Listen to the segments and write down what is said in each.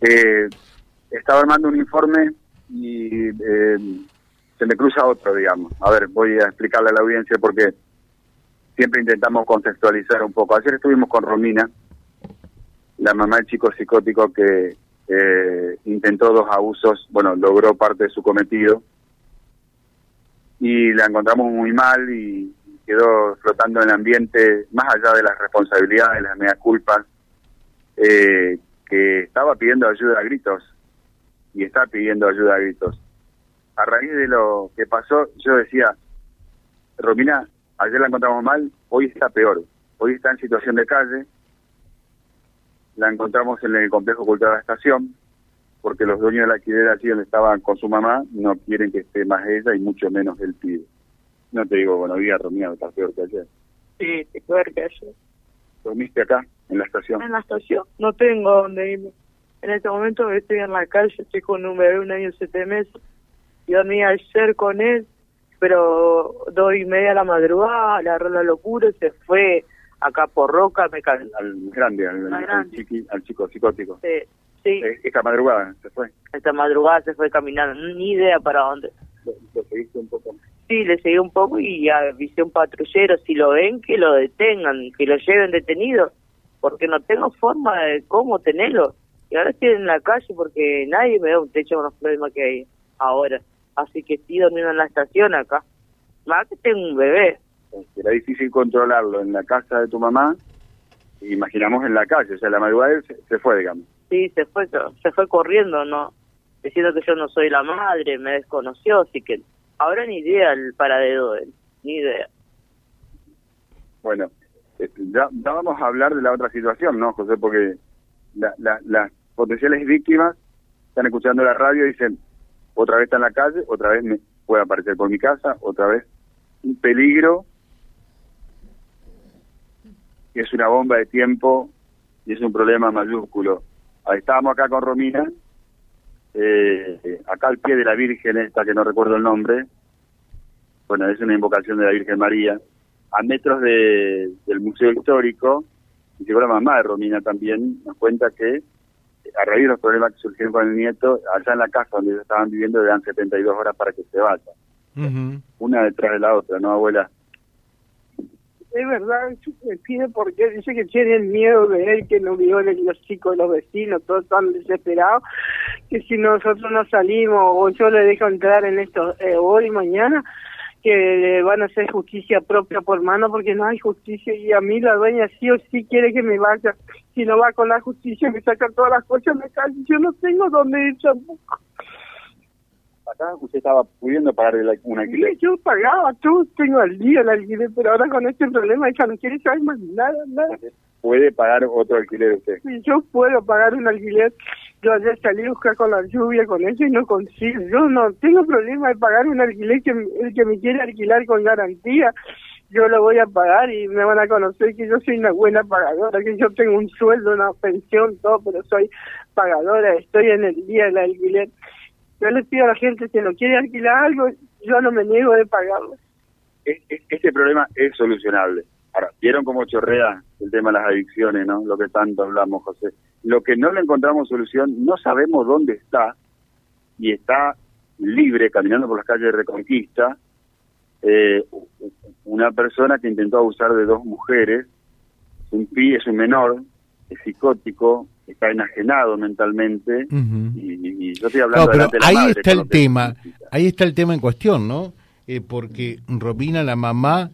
Eh, estaba armando un informe y eh, se me cruza otro, digamos. A ver, voy a explicarle a la audiencia porque siempre intentamos contextualizar un poco. Ayer estuvimos con Romina, la mamá del chico psicótico que eh, intentó dos abusos, bueno, logró parte de su cometido y la encontramos muy mal y quedó flotando en el ambiente, más allá de las responsabilidades, las medias culpas, eh, que estaba pidiendo ayuda a gritos y está pidiendo ayuda a gritos. A raíz de lo que pasó, yo decía, Romina, ayer la encontramos mal, hoy está peor, hoy está en situación de calle, la encontramos en el complejo cultural de la estación, porque los dueños de la alquiler allí donde estaban con su mamá no quieren que esté más ella y mucho menos el pibe. No te digo buenos días, Romina, estás peor que ayer. Sí, peor que ayer. ¿Dormiste acá, en la estación? En la estación. No tengo dónde irme. En este momento estoy en la calle, estoy con un bebé un año y siete meses. Yo dormí ayer con él, pero dos y media de la madrugada, le agarró la locura, se fue acá por Roca, me Al, grande, al, al, al chico psicótico. Sí, sí. Eh, esta madrugada se fue. Esta madrugada se fue caminando, ni idea para dónde. Lo, lo seguiste un poco. Sí, le seguí un poco y avisé un patrullero, si lo ven, que lo detengan, que lo lleven detenido, porque no tengo forma de cómo tenerlo. Y ahora estoy en la calle porque nadie me da un techo con los problemas que hay ahora. Así que estoy dormiendo en la estación acá. Más que tengo un bebé. Era difícil controlarlo en la casa de tu mamá, imaginamos en la calle, o sea, la madrugada se, se fue, digamos. Sí, se fue, se fue corriendo, no diciendo que yo no soy la madre, me desconoció, así que ahora ni idea el paradero de él, ni idea. Bueno, este, ya, vamos a hablar de la otra situación, ¿no, José? Porque la, la, las potenciales víctimas están escuchando la radio y dicen, otra vez está en la calle, otra vez me puede aparecer por mi casa, otra vez un peligro, es una bomba de tiempo y es un problema mayúsculo. Ahí estábamos acá con Romina, eh, acá al pie de la Virgen esta que no recuerdo el nombre, bueno, es una invocación de la Virgen María, a metros de, del Museo Histórico, y llegó la mamá de Romina también, nos cuenta que a raíz de los problemas que surgieron con el nieto, allá en la casa donde ellos estaban viviendo, le dan 72 horas para que se vaya. Una detrás de la otra, ¿no, abuela? Es verdad, me pide porque dice que tiene el miedo de él, que no violen los chicos, los vecinos, todos están desesperados, que si nosotros no salimos o yo le dejo entrar en esto eh, hoy y mañana, que van a hacer justicia propia por mano porque no hay justicia y a mí la dueña sí o sí quiere que me vaya. Si no va con la justicia me sacan todas las cosas, me caen. Yo no tengo dónde ir tampoco. Acá usted estaba pudiendo pagar el, un alquiler. Sí, yo pagaba, todo tengo al día el alquiler, pero ahora con este problema ella no quiere saber más nada, nada. ¿Puede pagar otro alquiler usted? Sí, yo puedo pagar un alquiler. Yo ayer salí a buscar con la lluvia con eso y no consigo. Yo no tengo problema de pagar un alquiler que el que me quiere alquilar con garantía. Yo lo voy a pagar y me van a conocer que yo soy una buena pagadora, que yo tengo un sueldo, una pensión, todo, pero soy pagadora, estoy en el día del alquiler. Yo le pido a la gente que no quiere alquilar algo, yo no me niego de pagarlo. Este problema es solucionable. Ahora, vieron cómo chorrea el tema de las adicciones, ¿no? Lo que tanto hablamos, José. Lo que no le encontramos solución, no sabemos dónde está y está libre caminando por las calles de Reconquista eh, una persona que intentó abusar de dos mujeres, un pi es un menor, es psicótico, está enajenado mentalmente y, y, yo estoy hablando no, de la ahí madre, está el tema, ahí está el tema en cuestión, ¿no? Eh, porque Robina, la mamá,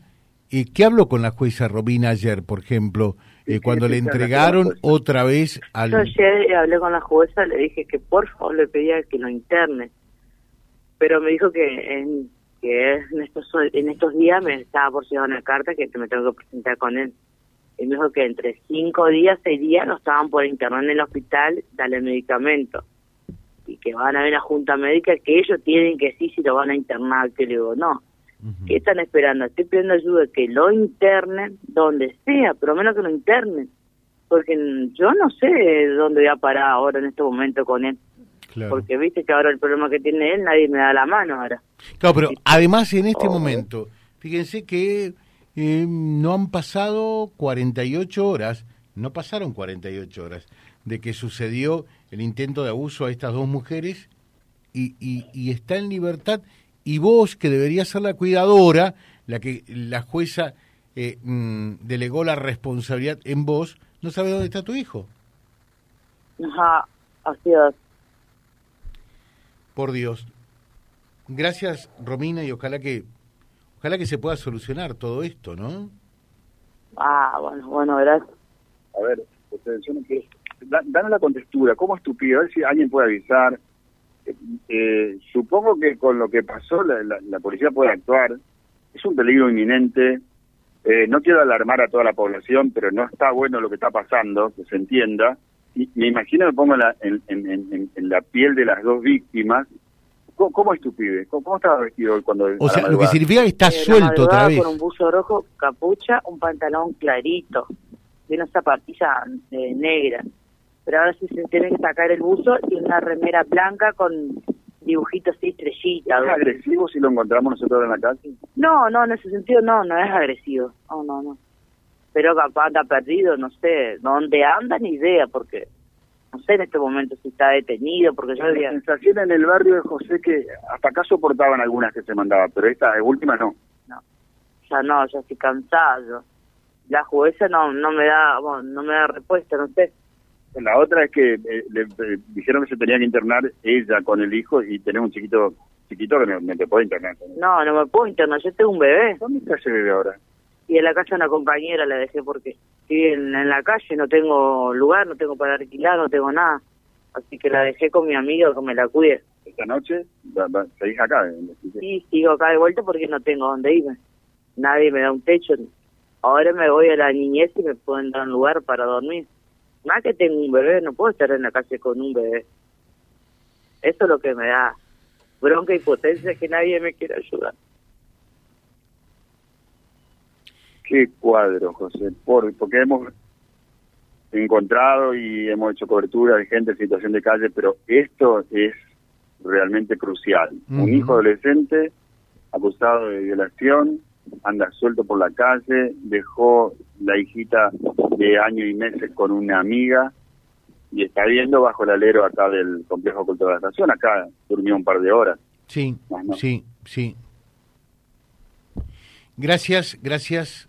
eh, ¿qué habló con la jueza Robina ayer, por ejemplo? Eh, cuando le entregaron otra vez al... Yo ayer hablé con la jueza, le dije que por favor le pedía que lo interne, pero me dijo que en, que en estos en estos días me estaba por llegar una carta que me tengo que presentar con él. Y me dijo que entre cinco días, seis días, no estaban por internar en el hospital, darle medicamento. Y que van a ver la junta médica que ellos tienen que sí si lo van a internar. Que le digo, no. ¿Qué están esperando? Estoy pidiendo ayuda que lo internen donde sea, pero menos que lo internen. Porque yo no sé dónde voy a parar ahora en este momento con él. Claro. Porque viste que ahora el problema que tiene él, nadie me da la mano ahora. Claro, pero además en este Oh. momento, fíjense que eh, no han pasado 48 horas, no pasaron 48 horas de que sucedió el intento de abuso a estas dos mujeres y, y, está en libertad y vos que deberías ser la cuidadora, la que la jueza eh, mm, delegó la responsabilidad en vos, no sabes dónde está tu hijo. Ajá, así es. Por Dios. Gracias, Romina, y ojalá que ojalá que se pueda solucionar todo esto, ¿no? Ah, bueno, bueno, gracias. A ver, yo no quiero... danos la contextura, ¿cómo es tu pibe? A ver si alguien puede avisar. Eh, eh, supongo que con lo que pasó la, la, policía puede actuar. Es un peligro inminente. Eh, no quiero alarmar a toda la población, pero no está bueno lo que está pasando, que se entienda. Y me imagino, me pongo en, en, en, la piel de las dos víctimas. ¿Cómo, es tu pibe? ¿Cómo, estaba vestido cuando.? O sea, lo que significa que está suelto otra vez. Con un buzo rojo, capucha, un pantalón clarito, de una zapatilla negra. Pero ahora sí se tiene que sacar el buzo y una remera blanca con dibujitos y estrellitas. ¿Es agresivo si lo encontramos nosotros en la calle? No, no, en ese sentido no, no es agresivo. No, no, no. Pero capaz anda perdido, no sé, dónde anda ni idea, porque no sé en este momento si está detenido, porque yo había... sensación en el barrio de José que hasta acá soportaban algunas que se mandaban, pero esta última no. No, ya no, ya estoy cansado. La jueza no no me da no me da respuesta, no sé. La otra es que eh, le, dijeron que se tenía que internar ella con el hijo y tener un chiquito chiquito que no, te puede internar. No, no me puedo internar, yo tengo un bebé. ¿Dónde está ese bebé ahora? Y en la casa una compañera la dejé porque estoy en, la calle, no tengo lugar, no tengo para alquilar, no tengo nada. Así que la dejé con mi amigo que me la cuide. ¿Esta noche seguís acá? Sí, sigo acá de vuelta porque no tengo dónde irme. Nadie me da un techo. Ahora me voy a la niñez y me pueden dar un lugar para dormir. Más que tengo un bebé, no puedo estar en la calle con un bebé. Eso es lo que me da bronca y potencia, que nadie me quiera ayudar. Qué cuadro, José, Por, porque hemos encontrado y hemos hecho cobertura de gente en situación de calle, pero esto es realmente crucial. Un hijo adolescente acusado de violación, anda suelto por la calle, dejó la hijita de año y meses con una amiga y está viendo bajo el alero acá del complejo cultural de la estación, acá durmió un par de horas. Sí, sí, sí. Gracias, gracias.